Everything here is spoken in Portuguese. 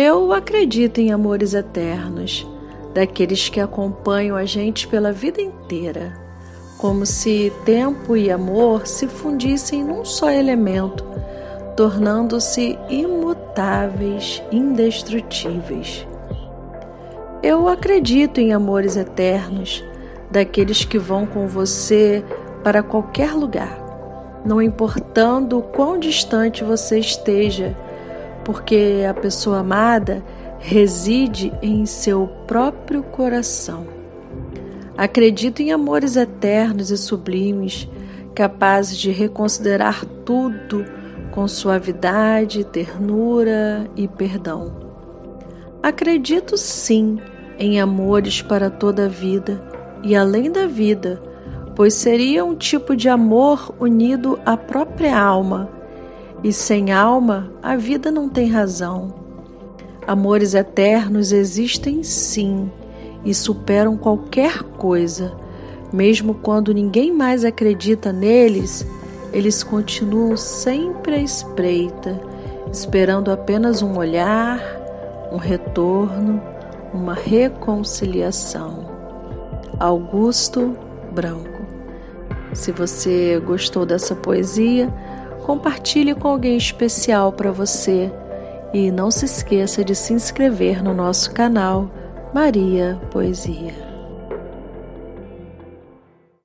Eu acredito em amores eternos, daqueles que acompanham a gente pela vida inteira, como se tempo e amor se fundissem num só elemento, tornando-se imutáveis, indestrutíveis. Eu acredito em amores eternos, daqueles que vão com você para qualquer lugar, não importando o quão distante você esteja porque a pessoa amada reside em seu próprio coração. Acredito em amores eternos e sublimes, capazes de reconsiderar tudo com suavidade, ternura e perdão. Acredito sim em amores para toda a vida e além da vida, pois seria um tipo de amor unido à própria alma e sem alma, a vida não tem razão. Amores eternos existem sim e superam qualquer coisa. Mesmo quando ninguém mais acredita neles, eles continuam sempre à espreita, esperando apenas um olhar, um retorno, uma reconciliação. Augusto Branco. Se você gostou dessa poesia, compartilhe com alguém especial para você e não se esqueça de se inscrever no nosso canal Maria Poesia.